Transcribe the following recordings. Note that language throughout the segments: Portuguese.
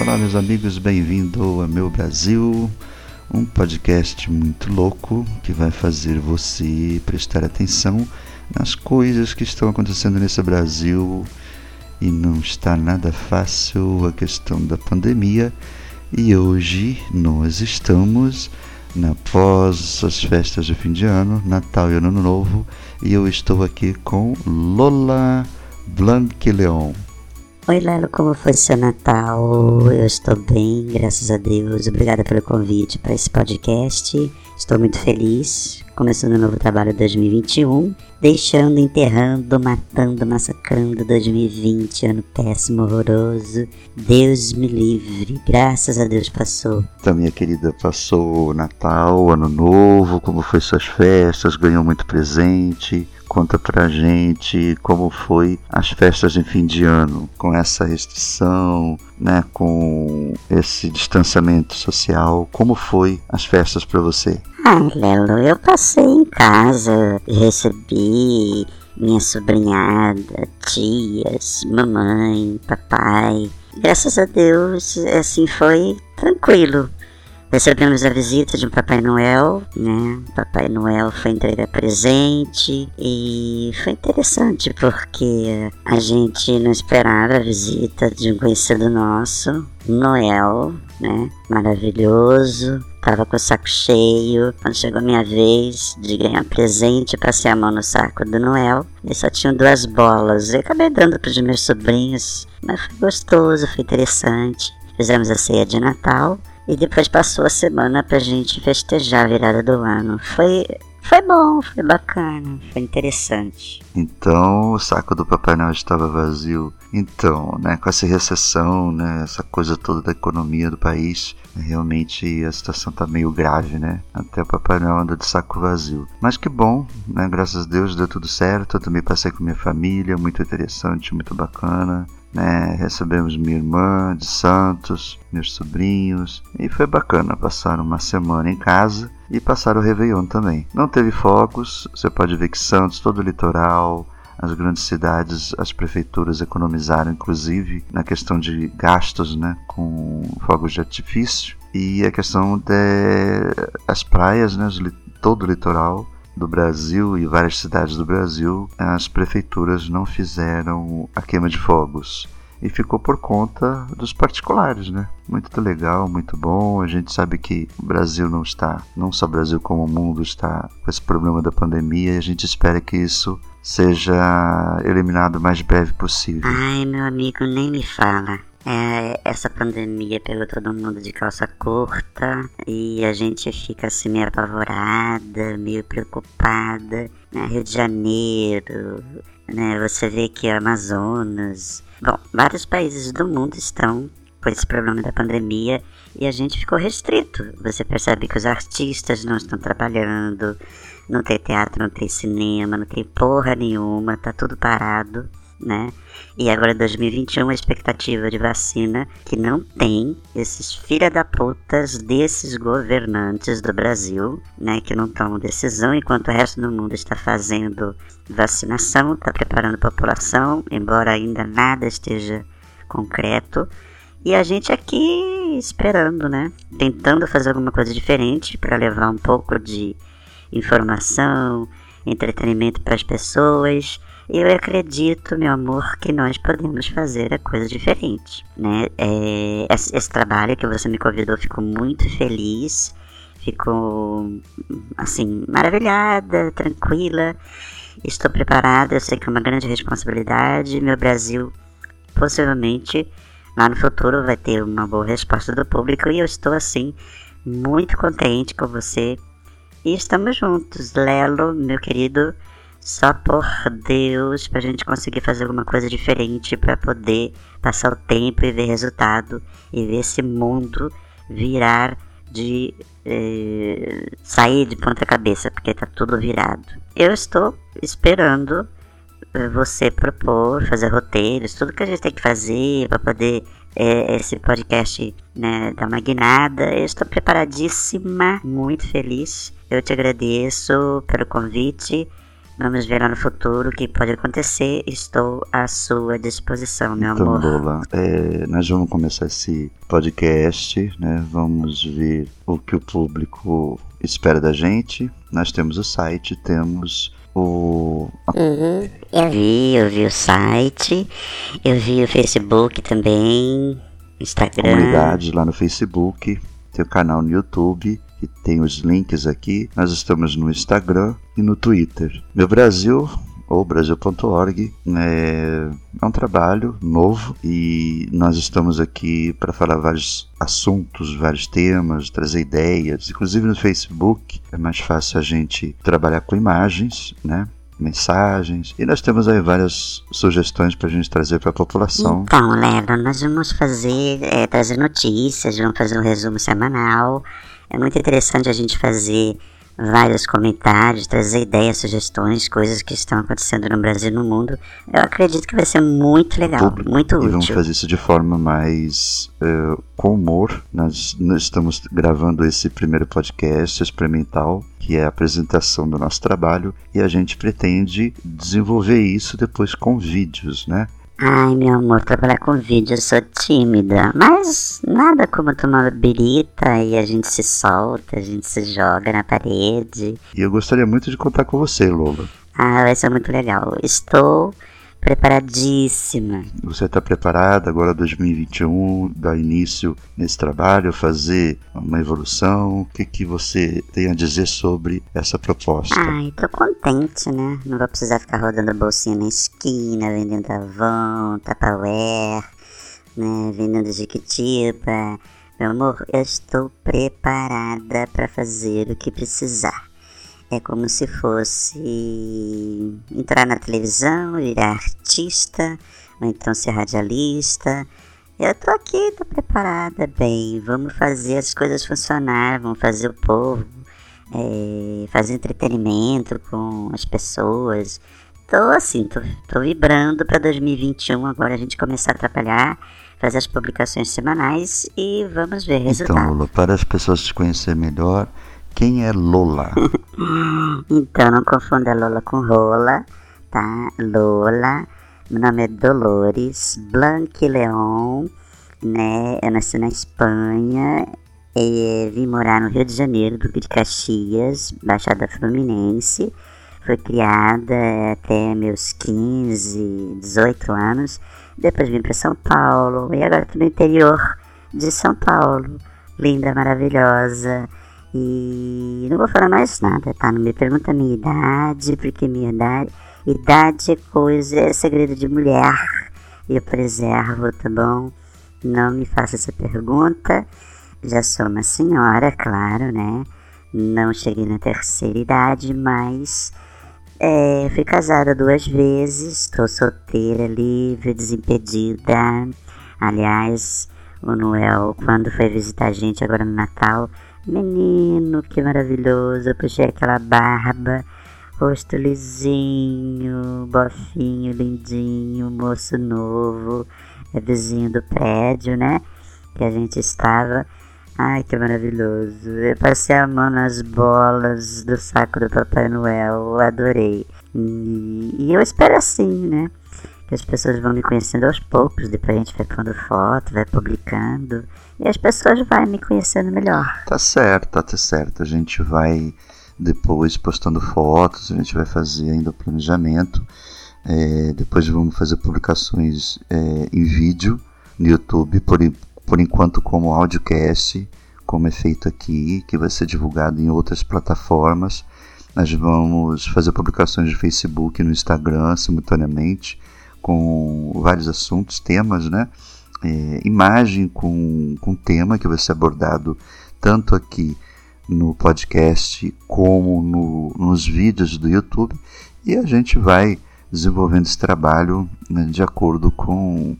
Olá, meus amigos, bem-vindo a Meu Brasil, um podcast muito louco que vai fazer você prestar atenção nas coisas que estão acontecendo nesse Brasil e não está nada fácil a questão da pandemia. E hoje nós estamos na pós as festas de fim de ano, Natal e Ano Novo, e eu estou aqui com Lola Blanquileon. Oi Lelo, como foi seu Natal? Eu estou bem, graças a Deus. Obrigada pelo convite para esse podcast. Estou muito feliz, começando um novo trabalho 2021, deixando, enterrando, matando, massacrando 2020, ano péssimo, horroroso. Deus me livre, graças a Deus passou. Então, minha querida, passou Natal, Ano Novo, como foi suas festas, ganhou muito presente, Conta pra gente como foi as festas de fim de ano, com essa restrição, né, com esse distanciamento social. Como foi as festas para você? Ah, Lelo, eu passei em casa, recebi minha sobrinhada, tias, mamãe, papai. Graças a Deus, assim foi tranquilo. Recebemos a visita de um Papai Noel, né? Papai Noel foi entregar presente e foi interessante porque a gente não esperava a visita de um conhecido nosso, Noel, né? Maravilhoso. Tava com o saco cheio. Quando chegou a minha vez de ganhar presente, passei a mão no saco do Noel e só tinha duas bolas. Eu acabei dando para os meus sobrinhos, mas foi gostoso, foi interessante. Fizemos a ceia de Natal e depois passou a semana pra gente festejar a virada do ano. Foi, foi bom, foi bacana, foi interessante. Então o saco do Papai Noel estava vazio. Então, né, com essa recessão, né, essa coisa toda da economia do país, realmente a situação tá meio grave, né? Até o Papai Noel anda de saco vazio. Mas que bom, né? Graças a Deus deu tudo certo. Eu também passei com minha família, muito interessante, muito bacana né? Recebemos minha irmã de Santos, meus sobrinhos, e foi bacana passar uma semana em casa e passar o Réveillon também. Não teve fogos, você pode ver que Santos, todo o litoral, as grandes cidades, as prefeituras economizaram, inclusive, na questão de gastos né, com fogos de artifício. E a questão das praias, né, todo o litoral, do Brasil e várias cidades do Brasil, as prefeituras não fizeram a queima de fogos e ficou por conta dos particulares, né? Muito legal, muito bom. A gente sabe que o Brasil não está, não só o Brasil como o mundo está com esse problema da pandemia e a gente espera que isso seja eliminado o mais breve possível. Ai, meu amigo, nem me fala. É, essa pandemia pegou todo mundo de calça curta e a gente fica assim meio apavorada, meio preocupada. Né? Rio de Janeiro, né? Você vê que Amazonas. Bom, vários países do mundo estão com esse problema da pandemia e a gente ficou restrito. Você percebe que os artistas não estão trabalhando, não tem teatro, não tem cinema, não tem porra nenhuma, tá tudo parado né? E agora 2021 a expectativa de vacina que não tem esses filha da putas desses governantes do Brasil, né, que não tomam decisão enquanto o resto do mundo está fazendo vacinação, está preparando a população, embora ainda nada esteja concreto. E a gente aqui esperando, né? Tentando fazer alguma coisa diferente para levar um pouco de informação, entretenimento para as pessoas eu acredito, meu amor, que nós podemos fazer a coisa diferente, né? É, esse, esse, trabalho que você me convidou, fico muito feliz, fico, assim, maravilhada, tranquila, estou preparada, eu sei que é uma grande responsabilidade, meu Brasil, possivelmente, lá no futuro vai ter uma boa resposta do público e eu estou, assim, muito contente com você. E estamos juntos, Lelo, meu querido, só por Deus pra gente conseguir fazer alguma coisa diferente para poder passar o tempo e ver resultado e ver esse mundo virar de eh, sair de ponta cabeça porque tá tudo virado. Eu estou esperando eh, você propor, fazer roteiros, tudo que a gente tem que fazer para poder eh, esse podcast né, dar uma guinada. Eu estou preparadíssima, muito feliz. Eu te agradeço pelo convite Vamos ver lá no futuro o que pode acontecer. Estou à sua disposição, meu então, amor. Lola, é, nós vamos começar esse podcast, né? Vamos ver o que o público espera da gente. Nós temos o site, temos o. Uhum. Eu vi, eu vi o site, eu vi o Facebook também, Instagram. Comunidade lá no Facebook, tem o canal no YouTube tem os links aqui. Nós estamos no Instagram e no Twitter. Meu Brasil ou Brasil.org é, é um trabalho novo e nós estamos aqui para falar vários assuntos, vários temas, trazer ideias. Inclusive no Facebook é mais fácil a gente trabalhar com imagens, né? mensagens e nós temos aí várias sugestões para a gente trazer para a população. Então, Lelo, nós vamos fazer, é, trazer notícias, vamos fazer um resumo semanal. É muito interessante a gente fazer vários comentários, trazer ideias, sugestões, coisas que estão acontecendo no Brasil e no mundo. Eu acredito que vai ser muito legal, muito útil. E vamos fazer isso de forma mais uh, com humor. Nós, nós estamos gravando esse primeiro podcast experimental, que é a apresentação do nosso trabalho, e a gente pretende desenvolver isso depois com vídeos, né? Ai, meu amor, trabalhar com vídeo eu sou tímida. Mas nada como tomar uma birita e a gente se solta, a gente se joga na parede. E eu gostaria muito de contar com você, Lola. Ah, vai ser muito legal. Estou preparadíssima. Você está preparada agora 2021, dar início nesse trabalho, fazer uma evolução? O que, que você tem a dizer sobre essa proposta? Ai, tô contente, né? Não vou precisar ficar rodando bolsinha na esquina, vendendo Avon, Tupperware, né? Vendendo Jiquitiba. Meu amor, eu estou preparada para fazer o que precisar. É como se fosse entrar na televisão, virar artista, ou então ser radialista. Eu tô aqui, tô preparada, bem. Vamos fazer as coisas funcionar, vamos fazer o povo, é, fazer entretenimento com as pessoas. Tô assim, tô, tô vibrando para 2021 agora a gente começar a trabalhar, fazer as publicações semanais e vamos ver resultados. Então, Lula, para as pessoas te conhecer melhor, quem é Lola? então, não confunda Lola com Rola, tá? Lola, meu nome é Dolores Blanque Leon, né? Eu nasci na Espanha e vim morar no Rio de Janeiro, Duque de Caxias, Baixada Fluminense. Fui criada até meus 15, 18 anos. Depois vim para São Paulo e agora estou no interior de São Paulo. Linda, maravilhosa e não vou falar mais nada, tá? Não me pergunta a minha idade, porque minha idade, idade é coisa, é segredo de mulher. Eu preservo, tá bom? Não me faça essa pergunta. Já sou uma senhora, claro, né? Não cheguei na terceira idade, mas é, fui casada duas vezes, estou solteira, livre, desimpedida. Aliás, o Noel, quando foi visitar a gente agora no Natal, Menino, que maravilhoso. Puxei aquela barba, rosto lisinho, bofinho, lindinho, moço novo, é vizinho do prédio, né? Que a gente estava. Ai, que maravilhoso. Eu passei a mão nas bolas do saco do Papai Noel, adorei. E, e eu espero assim, né? que as pessoas vão me conhecendo aos poucos, depois a gente vai pondo foto, vai publicando, e as pessoas vão me conhecendo melhor. Tá certo, tá certo. A gente vai depois postando fotos, a gente vai fazer ainda o planejamento. É, depois vamos fazer publicações é, em vídeo no YouTube, por, por enquanto como audiocast, como é feito aqui, que vai ser divulgado em outras plataformas. Nós vamos fazer publicações no Facebook no Instagram simultaneamente com vários assuntos, temas, né? É, imagem com, com tema que vai ser abordado tanto aqui no podcast como no, nos vídeos do YouTube e a gente vai desenvolvendo esse trabalho né, de acordo com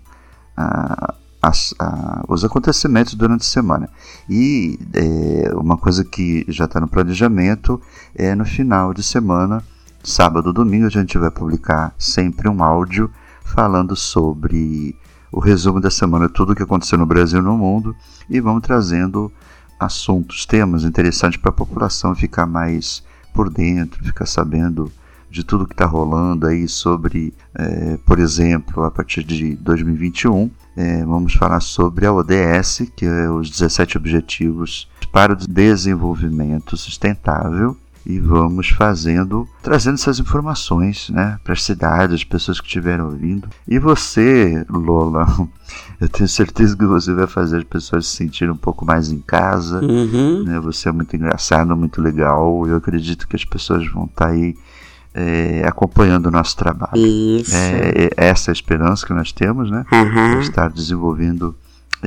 a, a, os acontecimentos durante a semana. E é, uma coisa que já está no planejamento é no final de semana, sábado domingo, a gente vai publicar sempre um áudio falando sobre o resumo da semana, tudo o que aconteceu no Brasil e no mundo, e vamos trazendo assuntos, temas interessantes para a população ficar mais por dentro, ficar sabendo de tudo que está rolando aí sobre, é, por exemplo, a partir de 2021, é, vamos falar sobre a ODS, que é os 17 Objetivos para o Desenvolvimento Sustentável, e vamos fazendo, trazendo essas informações, né, para as cidades, as pessoas que estiveram ouvindo. E você, Lola, eu tenho certeza que você vai fazer as pessoas se sentirem um pouco mais em casa. Uhum. Né? Você é muito engraçado, muito legal. Eu acredito que as pessoas vão estar tá aí é, acompanhando o nosso trabalho. Isso. É, é essa a esperança que nós temos, né? Uhum. De estar desenvolvendo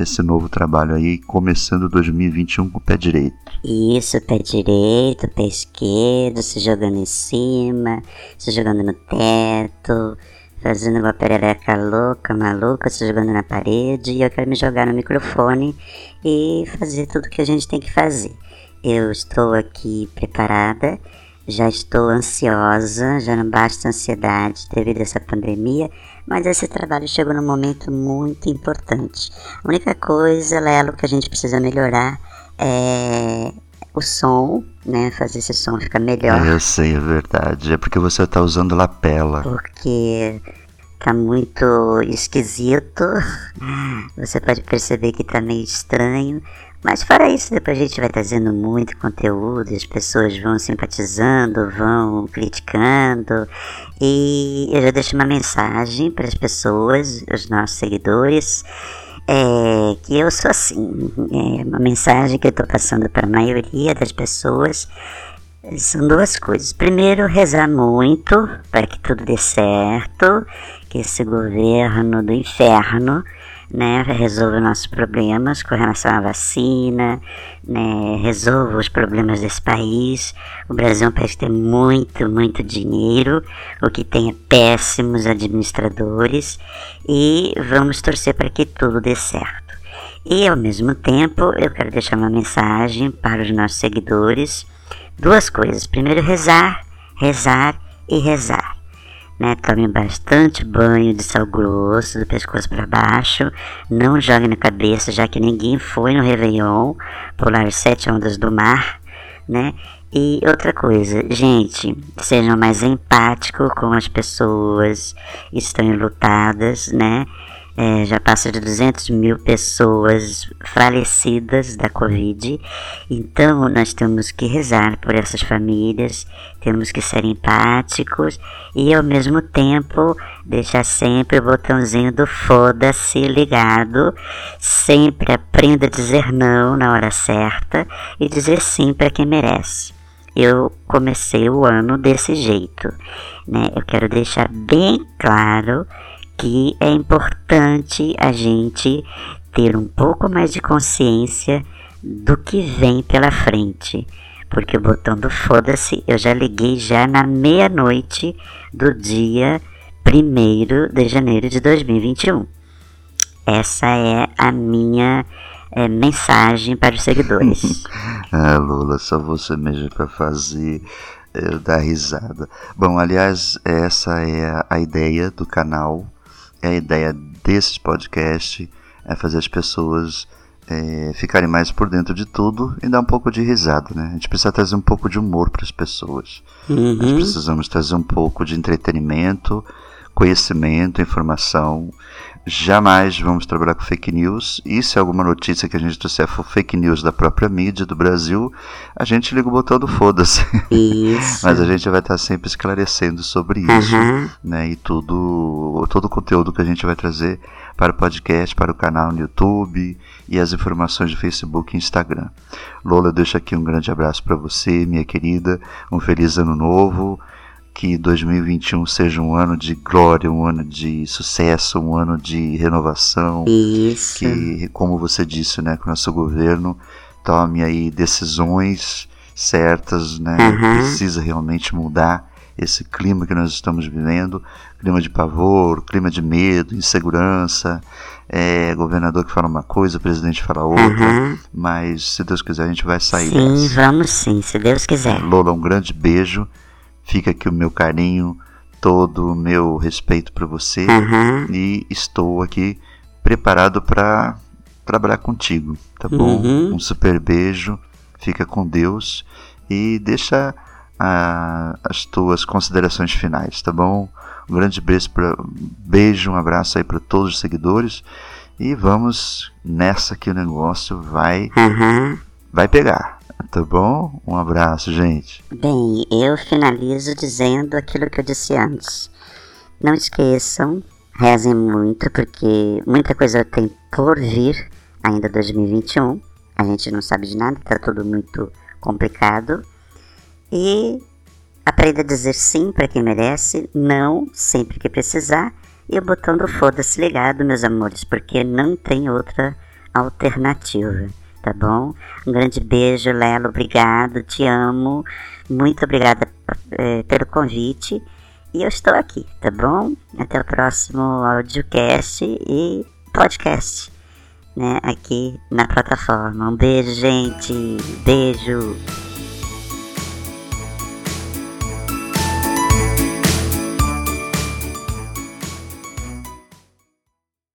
esse novo trabalho aí, começando 2021 com o pé direito. Isso, pé direito, pé esquerdo, se jogando em cima, se jogando no teto, fazendo uma perereca louca, maluca, se jogando na parede. E eu quero me jogar no microfone e fazer tudo que a gente tem que fazer. Eu estou aqui preparada, já estou ansiosa, já não basta ansiedade devido a essa pandemia, mas esse trabalho chegou num momento muito importante. A única coisa, Lelo, que a gente precisa melhorar é o som, né? Fazer esse som ficar melhor. Eu sei, é verdade. É porque você tá usando lapela. Porque tá muito esquisito. Você pode perceber que tá meio estranho. Mas fora isso, depois a gente vai trazendo muito conteúdo, as pessoas vão simpatizando, vão criticando. E eu já deixo uma mensagem para as pessoas, os nossos seguidores, é, que eu sou assim. É uma mensagem que eu estou passando para a maioria das pessoas. São duas coisas. Primeiro, rezar muito para que tudo dê certo, que esse governo do inferno né, resolva nossos problemas com relação à vacina, né, resolva os problemas desse país. O Brasil é um país que tem muito, muito dinheiro, o que tem é péssimos administradores e vamos torcer para que tudo dê certo. E ao mesmo tempo, eu quero deixar uma mensagem para os nossos seguidores. Duas coisas. Primeiro, rezar, rezar e rezar né? Tome bastante banho de sal grosso, do pescoço para baixo. Não jogue na cabeça, já que ninguém foi no Réveillon pular sete ondas do mar, né? E outra coisa, gente, sejam mais empáticos com as pessoas que estão enlutadas, né? É, já passa de 200 mil pessoas falecidas da Covid. Então, nós temos que rezar por essas famílias, temos que ser empáticos e, ao mesmo tempo, deixar sempre o botãozinho do foda-se ligado. Sempre aprenda a dizer não na hora certa e dizer sim para quem merece. Eu comecei o ano desse jeito, né? Eu quero deixar bem claro que é importante a gente ter um pouco mais de consciência do que vem pela frente. Porque o botão do foda-se eu já liguei já na meia-noite do dia 1 de janeiro de 2021. Essa é a minha é, mensagem para os seguidores. ah, Lula, só você mesmo para fazer eu dar risada. Bom, aliás, essa é a ideia do canal a ideia desse podcast é fazer as pessoas é, ficarem mais por dentro de tudo e dar um pouco de risada, né? A gente precisa trazer um pouco de humor para as pessoas. Uhum. Nós precisamos trazer um pouco de entretenimento, conhecimento, informação. Jamais vamos trabalhar com fake news. E se é alguma notícia que a gente trouxer for fake news da própria mídia do Brasil, a gente liga o botão do foda-se. Mas a gente vai estar sempre esclarecendo sobre isso, uhum. né? E tudo, todo o conteúdo que a gente vai trazer para o podcast, para o canal no YouTube e as informações de Facebook e Instagram. Lola, deixo aqui um grande abraço para você, minha querida. Um feliz ano novo que 2021 seja um ano de glória, um ano de sucesso, um ano de renovação. Isso. Que, como você disse, né, que o nosso governo tome aí decisões certas, né? Uhum. Precisa realmente mudar esse clima que nós estamos vivendo, clima de pavor, clima de medo, insegurança, é, governador que fala uma coisa, presidente fala outra, uhum. mas se Deus quiser a gente vai sair. Sim, dessa. vamos sim, se Deus quiser. Lola, um grande beijo. Fica aqui o meu carinho, todo o meu respeito para você uhum. e estou aqui preparado para trabalhar contigo, tá bom? Uhum. Um super beijo, fica com Deus e deixa a, as tuas considerações finais, tá bom? Um grande beijo, pra, beijo um abraço aí para todos os seguidores e vamos nessa que o negócio vai Uhum. vai pegar, tá bom? Um abraço, gente. Bem, eu finalizo dizendo aquilo que eu disse antes. Não esqueçam, rezem muito, porque muita coisa tem por vir ainda 2021. A gente não sabe de nada, tá tudo muito complicado. E aprenda a dizer sim para quem merece, não sempre que precisar, e o botão do foda-se ligado, meus amores, porque não tem outra alternativa, tá bom? Um grande beijo, Lelo, obrigado, te amo, muito obrigada eh, pelo convite. E eu estou aqui, tá bom? Até o próximo audiocast e podcast, né? Aqui na plataforma. Um beijo, gente. Beijo.